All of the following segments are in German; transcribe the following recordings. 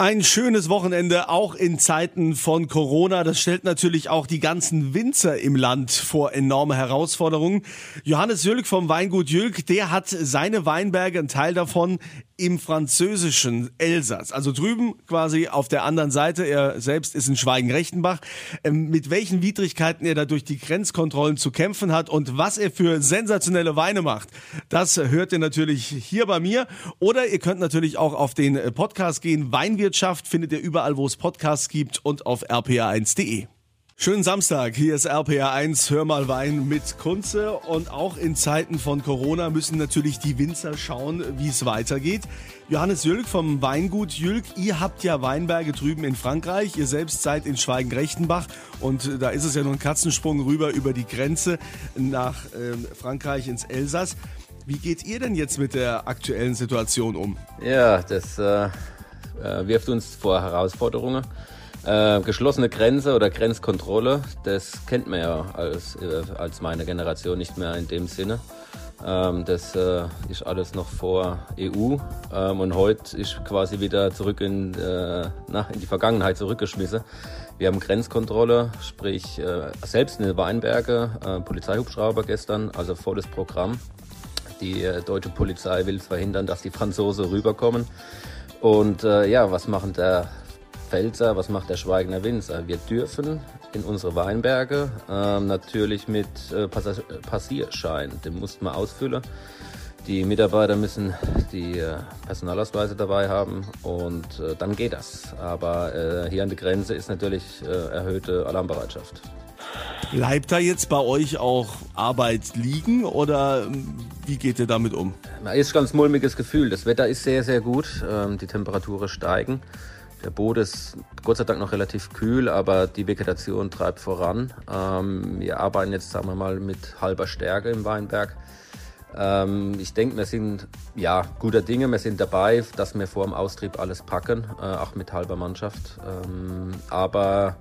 Ein schönes Wochenende, auch in Zeiten von Corona. Das stellt natürlich auch die ganzen Winzer im Land vor enorme Herausforderungen. Johannes Jülk vom Weingut Jülk, der hat seine Weinberge, ein Teil davon, im französischen Elsass. Also drüben quasi auf der anderen Seite. Er selbst ist in Schweigen-Rechtenbach. Ähm, mit welchen Widrigkeiten er da durch die Grenzkontrollen zu kämpfen hat und was er für sensationelle Weine macht, das hört ihr natürlich hier bei mir. Oder ihr könnt natürlich auch auf den Podcast gehen. Weinwirtschaft findet ihr überall, wo es Podcasts gibt und auf rpa1.de. Schönen Samstag, hier ist RPR1, hör mal Wein mit Kunze und auch in Zeiten von Corona müssen natürlich die Winzer schauen, wie es weitergeht. Johannes Jülk vom Weingut Jülk, ihr habt ja Weinberge drüben in Frankreich, ihr selbst seid in Schweigen-Rechtenbach und da ist es ja nur ein Katzensprung rüber über die Grenze nach äh, Frankreich ins Elsass. Wie geht ihr denn jetzt mit der aktuellen Situation um? Ja, das äh, äh wirft uns vor Herausforderungen. Äh, geschlossene Grenze oder Grenzkontrolle, das kennt man ja als, äh, als meine Generation nicht mehr in dem Sinne. Ähm, das äh, ist alles noch vor EU ähm, und heute ist quasi wieder zurück in, äh, nach, in die Vergangenheit zurückgeschmissen. Wir haben Grenzkontrolle, sprich äh, selbst in den Weinberge, äh, Polizeihubschrauber gestern, also volles Programm. Die äh, deutsche Polizei will verhindern, dass die Franzosen rüberkommen. Und äh, ja, was machen der Pfälzer, was macht der Schweigener Winzer? Wir dürfen in unsere Weinberge äh, natürlich mit äh, Passierschein, den mussten wir ausfüllen. Die Mitarbeiter müssen die äh, Personalausweise dabei haben und äh, dann geht das. Aber äh, hier an der Grenze ist natürlich äh, erhöhte Alarmbereitschaft. Bleibt da jetzt bei euch auch Arbeit liegen oder ähm, wie geht ihr damit um? ist ganz mulmiges Gefühl. Das Wetter ist sehr, sehr gut. Ähm, die Temperaturen steigen. Der Boden ist Gott sei Dank noch relativ kühl, aber die Vegetation treibt voran. Ähm, wir arbeiten jetzt, sagen wir mal, mit halber Stärke im Weinberg. Ähm, ich denke, wir sind ja guter Dinge. Wir sind dabei, dass wir vor dem Austrieb alles packen, äh, auch mit halber Mannschaft. Aber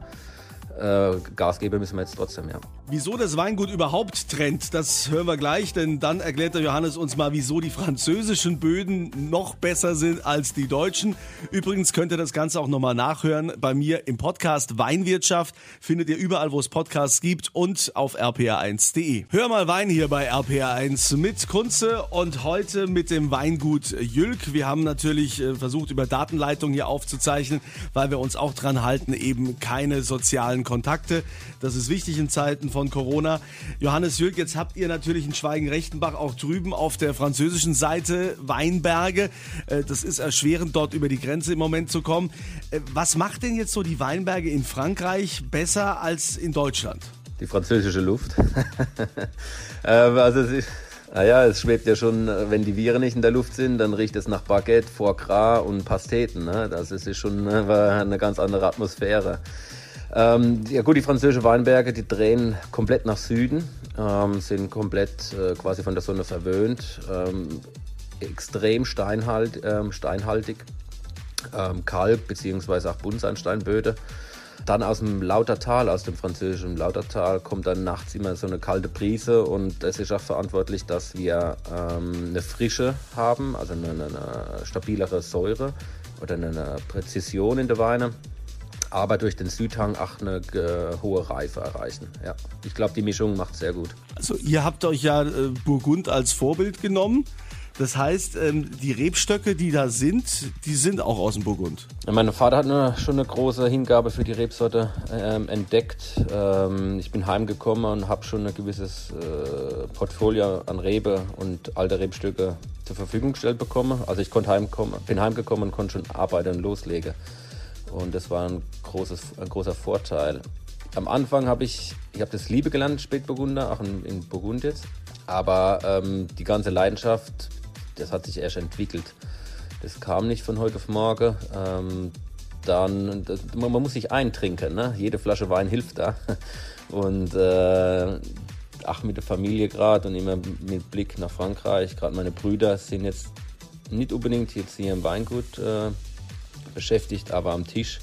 äh, Gas geben müssen wir jetzt trotzdem, ja. Wieso das Weingut überhaupt trennt, das hören wir gleich, denn dann erklärt der Johannes uns mal, wieso die französischen Böden noch besser sind als die deutschen. Übrigens könnt ihr das Ganze auch nochmal nachhören bei mir im Podcast Weinwirtschaft. Findet ihr überall, wo es Podcasts gibt und auf rpa1.de. Hör mal Wein hier bei RPA1 mit Kunze und heute mit dem Weingut Jülk. Wir haben natürlich äh, versucht, über Datenleitung hier aufzuzeichnen, weil wir uns auch dran halten, eben keine sozialen Kontakte. Das ist wichtig in Zeiten von Corona. Johannes Jürg, jetzt habt ihr natürlich in Schweigen-Rechtenbach auch drüben auf der französischen Seite Weinberge. Äh, das ist erschwerend, dort über die Grenze im Moment zu kommen. Äh, was macht denn jetzt so die Weinberge in Frankreich besser als in Deutschland? Die französische Luft. Ähm, also es ist naja, es schwebt ja schon, wenn die Viren nicht in der Luft sind, dann riecht es nach Baguette, Foie Gras und Pasteten. Ne? Das ist schon ne, eine ganz andere Atmosphäre. Ähm, ja gut, die französischen Weinberge, die drehen komplett nach Süden, ähm, sind komplett äh, quasi von der Sonne verwöhnt, ähm, extrem steinhalt, ähm, steinhaltig, ähm, Kalk bzw. auch Buntsandsteinböde. Dann aus dem Lautertal, aus dem französischen Lautertal, kommt dann nachts immer so eine kalte Brise und es ist auch verantwortlich, dass wir ähm, eine Frische haben, also eine, eine stabilere Säure oder eine Präzision in der Weine aber durch den Südhang auch eine äh, hohe Reife erreichen. Ja. Ich glaube, die Mischung macht sehr gut. Also ihr habt euch ja äh, Burgund als Vorbild genommen. Das heißt, ähm, die Rebstöcke, die da sind, die sind auch aus dem Burgund. Mein Vater hat eine, schon eine große Hingabe für die Rebsorte ähm, entdeckt. Ähm, ich bin heimgekommen und habe schon ein gewisses äh, Portfolio an Rebe und alte Rebstöcke zur Verfügung gestellt bekommen. Also ich konnte heimkommen, bin heimgekommen und konnte schon arbeiten und loslegen. Und das war ein, großes, ein großer Vorteil. Am Anfang habe ich, ich habe das Liebe gelernt, Spätburgunder, auch in, in Burgund jetzt. Aber ähm, die ganze Leidenschaft, das hat sich erst entwickelt. Das kam nicht von heute auf morgen. Ähm, dann, das, man, man, muss sich eintrinken. Ne? Jede Flasche Wein hilft da. Und äh, ach, mit der Familie gerade und immer mit Blick nach Frankreich. Gerade meine Brüder sind jetzt nicht unbedingt jetzt hier im Weingut äh, beschäftigt, aber am Tisch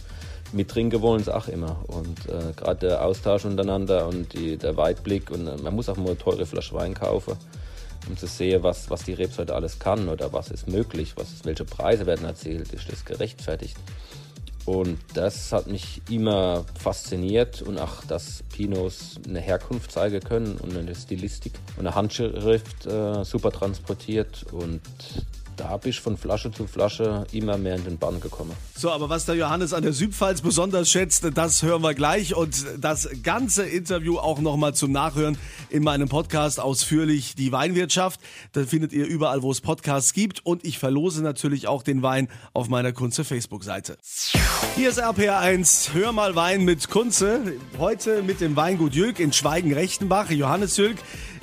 mittrinken wollen sie auch immer. Und äh, gerade der Austausch untereinander und die, der Weitblick und äh, man muss auch mal eine teure Flasche Wein kaufen, um zu sehen, was, was die Rebsorte alles kann oder was ist möglich, was ist, welche Preise werden erzielt, ist das gerechtfertigt. Und das hat mich immer fasziniert und auch, dass Pinots eine Herkunft zeigen können und eine Stilistik und eine Handschrift äh, super transportiert und da bist von Flasche zu Flasche immer mehr in den Bann gekommen. So, aber was der Johannes an der Südpfalz besonders schätzt, das hören wir gleich und das ganze Interview auch nochmal zum Nachhören in meinem Podcast ausführlich die Weinwirtschaft. Da findet ihr überall, wo es Podcasts gibt und ich verlose natürlich auch den Wein auf meiner Kunze Facebook-Seite. Hier ist RPR1, hör mal Wein mit Kunze. Heute mit dem Weingut Jülk in Schweigen-Rechtenbach. Johannes Jülk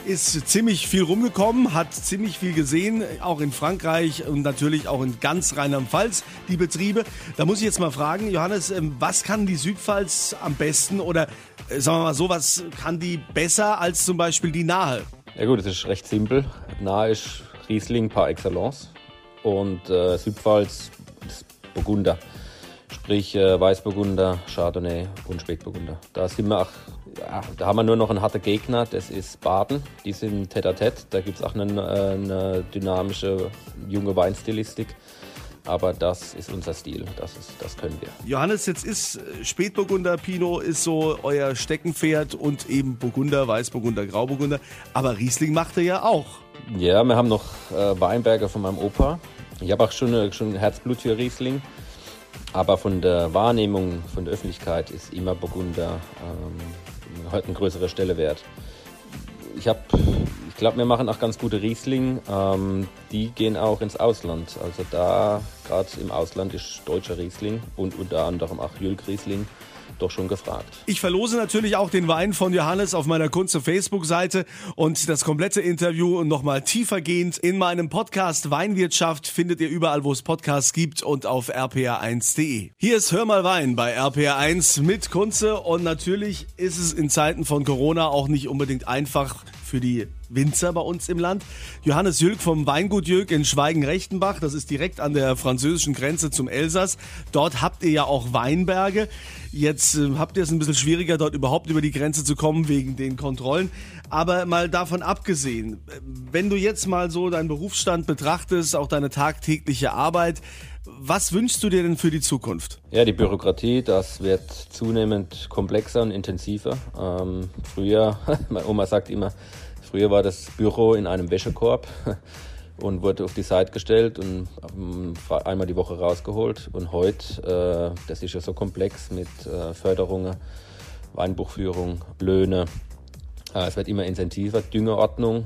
ist ziemlich viel rumgekommen, hat ziemlich viel gesehen, auch in Frankreich und natürlich auch in ganz Rheinland-Pfalz die Betriebe. Da muss ich jetzt mal fragen, Johannes, ähm, was kann die Südpfalz am besten oder äh, sagen wir mal so, was kann die besser als zum Beispiel die Nahe? Ja gut, es ist recht simpel. Nahe ist Riesling par excellence und äh, Südpfalz ist Burgunder. Sprich äh, Weißburgunder, Chardonnay und Spätburgunder. Da sind wir auch ja, da haben wir nur noch einen harten Gegner, das ist Baden. Die sind tete à tete. Da gibt es auch eine, eine, dynamische junge Weinstilistik. Aber das ist unser Stil, das, ist, das können wir. Johannes, jetzt ist äh, Spätburgunder Pinot ist so euer Steckenpferd und eben Burgunder, Weißburgunder, Grauburgunder. Aber Riesling macht er ja auch. Ja, wir haben noch äh, Weinberger von meinem Opa. Ich habe auch schon, schon Herzblut für Riesling. Aber von der Wahrnehmung von der Öffentlichkeit ist immer Burgunder ähm, heute eine größere Stelle wert. Ich habe, glaube, wir machen auch ganz gute Riesling. Ähm, die gehen auch ins Ausland. Also da, gerade im Ausland, ist deutscher Riesling und unter anderem auch Jülk Riesling doch schon gefragt. Ich verlose natürlich auch den Wein von Johannes auf meiner Kunze Facebook-Seite und das komplette Interview nochmal tiefergehend in meinem Podcast Weinwirtschaft findet ihr überall, wo es Podcasts gibt und auf rpa1.de. Hier ist Hör mal Wein bei RPR1 mit Kunze und natürlich ist es in Zeiten von Corona auch nicht unbedingt einfach für die Winzer bei uns im Land. Johannes Jülk vom Weingut Jülk in Schweigen-Rechtenbach, das ist direkt an der französischen Grenze zum Elsass. Dort habt ihr ja auch Weinberge. Jetzt äh, habt ihr es ein bisschen schwieriger, dort überhaupt über die Grenze zu kommen wegen den Kontrollen. Aber mal davon abgesehen, wenn du jetzt mal so deinen Berufsstand betrachtest, auch deine tagtägliche Arbeit, was wünschst du dir denn für die Zukunft? Ja, die Bürokratie, das wird zunehmend komplexer und intensiver. Ähm, früher, meine Oma sagt immer, Früher war das Büro in einem Wäschekorb und wurde auf die Seite gestellt und einmal die Woche rausgeholt. Und heute, äh, das ist ja so komplex mit äh, Förderungen, Weinbuchführung, Löhne. Äh, es wird immer intensiver, Düngeordnung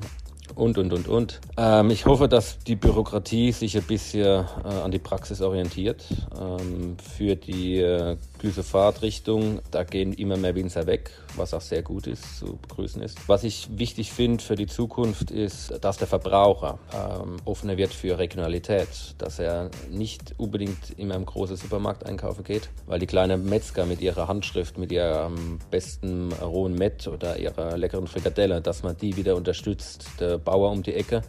und, und, und, und. Ähm, ich hoffe, dass die Bürokratie sich ein bisschen äh, an die Praxis orientiert. Ähm, für die äh, Glyphosat-Richtung, da gehen immer mehr Winzer weg, was auch sehr gut ist, zu begrüßen ist. Was ich wichtig finde für die Zukunft ist, dass der Verbraucher ähm, offener wird für Regionalität, dass er nicht unbedingt in einem großen Supermarkt einkaufen geht, weil die kleinen Metzger mit ihrer Handschrift, mit ihrem besten rohen Mett oder ihrer leckeren Frikadelle, dass man die wieder unterstützt. Der Bauer um die Ecke.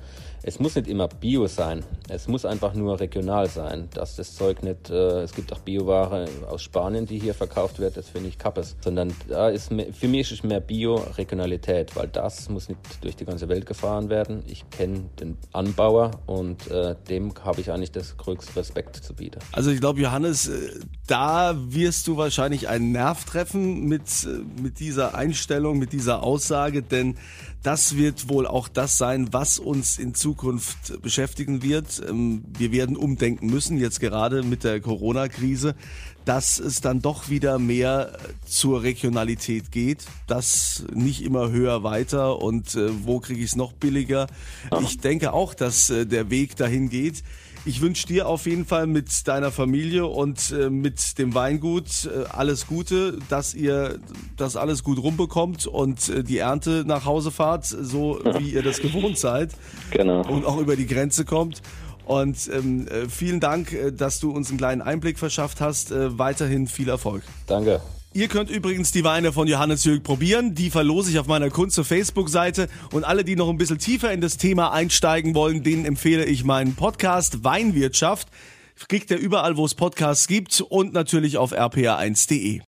Es muss nicht immer Bio sein. Es muss einfach nur regional sein. Dass das Zeug nicht, äh, es gibt auch Bioware aus Spanien, die hier verkauft wird, das finde ich kappes. Sondern da ist mehr, für mich ist mehr Bio-Regionalität, weil das muss nicht durch die ganze Welt gefahren werden. Ich kenne den Anbauer und äh, dem habe ich eigentlich das größte Respekt zu bieten. Also ich glaube, Johannes, äh, da wirst du wahrscheinlich einen Nerv treffen mit, äh, mit dieser Einstellung, mit dieser Aussage, denn das wird wohl auch das sein, was uns in Zukunft beschäftigen wird. Ähm, wir werden umdenken müssen, jetzt gerade mit der Corona-Krise, dass es dann doch wieder mehr zur Regionalität geht, dass nicht immer höher weiter und äh, wo kriege ich es noch billiger. Ich denke auch, dass äh, der Weg dahin geht. Ich wünsche dir auf jeden Fall mit deiner Familie und äh, mit dem Weingut äh, alles Gute, dass ihr das alles gut rumbekommt und äh, die Ernte nach Hause fahrt, so wie ihr das gewohnt seid. Genau. Und auch über die Grenze kommt. Und ähm, äh, vielen Dank, äh, dass du uns einen kleinen Einblick verschafft hast. Äh, weiterhin viel Erfolg. Danke. Ihr könnt übrigens die Weine von Johannes Jürg probieren. Die verlose ich auf meiner Kunst- Facebook-Seite. Und alle, die noch ein bisschen tiefer in das Thema einsteigen wollen, denen empfehle ich meinen Podcast Weinwirtschaft. Kriegt ihr überall, wo es Podcasts gibt und natürlich auf rpa1.de.